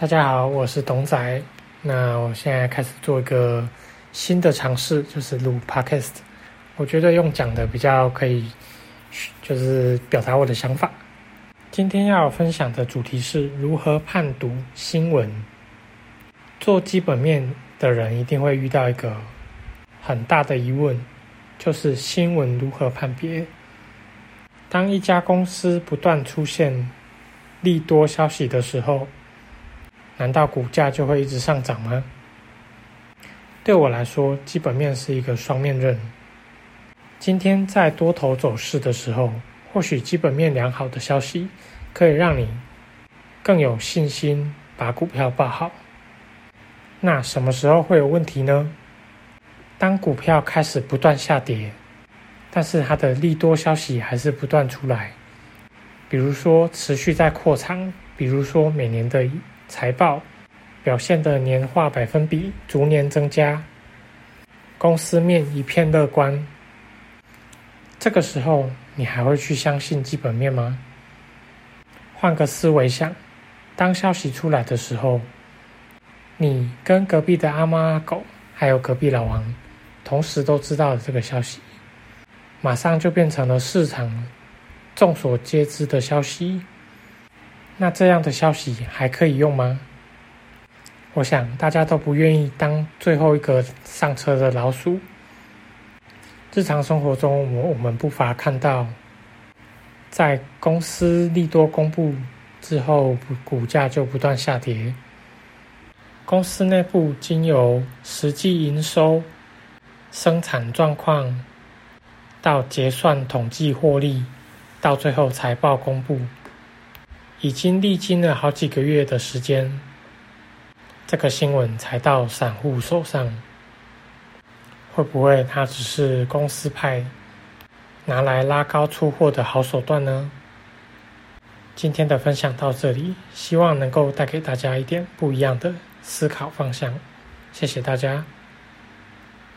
大家好，我是董仔。那我现在开始做一个新的尝试，就是录 podcast。我觉得用讲的比较可以，就是表达我的想法。今天要分享的主题是如何判读新闻。做基本面的人一定会遇到一个很大的疑问，就是新闻如何判别？当一家公司不断出现利多消息的时候，难道股价就会一直上涨吗？对我来说，基本面是一个双面刃。今天在多头走势的时候，或许基本面良好的消息可以让你更有信心把股票报好。那什么时候会有问题呢？当股票开始不断下跌，但是它的利多消息还是不断出来，比如说持续在扩仓，比如说每年的。财报表现的年化百分比逐年增加，公司面一片乐观。这个时候，你还会去相信基本面吗？换个思维想，当消息出来的时候，你跟隔壁的阿猫阿狗，还有隔壁老王，同时都知道了这个消息，马上就变成了市场众所皆知的消息。那这样的消息还可以用吗？我想大家都不愿意当最后一个上车的老鼠。日常生活中，我我们不乏看到，在公司利多公布之后，股价就不断下跌。公司内部经由实际营收、生产状况到结算统计获利，到最后财报公布。已经历经了好几个月的时间，这个新闻才到散户手上，会不会它只是公司派拿来拉高出货的好手段呢？今天的分享到这里，希望能够带给大家一点不一样的思考方向。谢谢大家。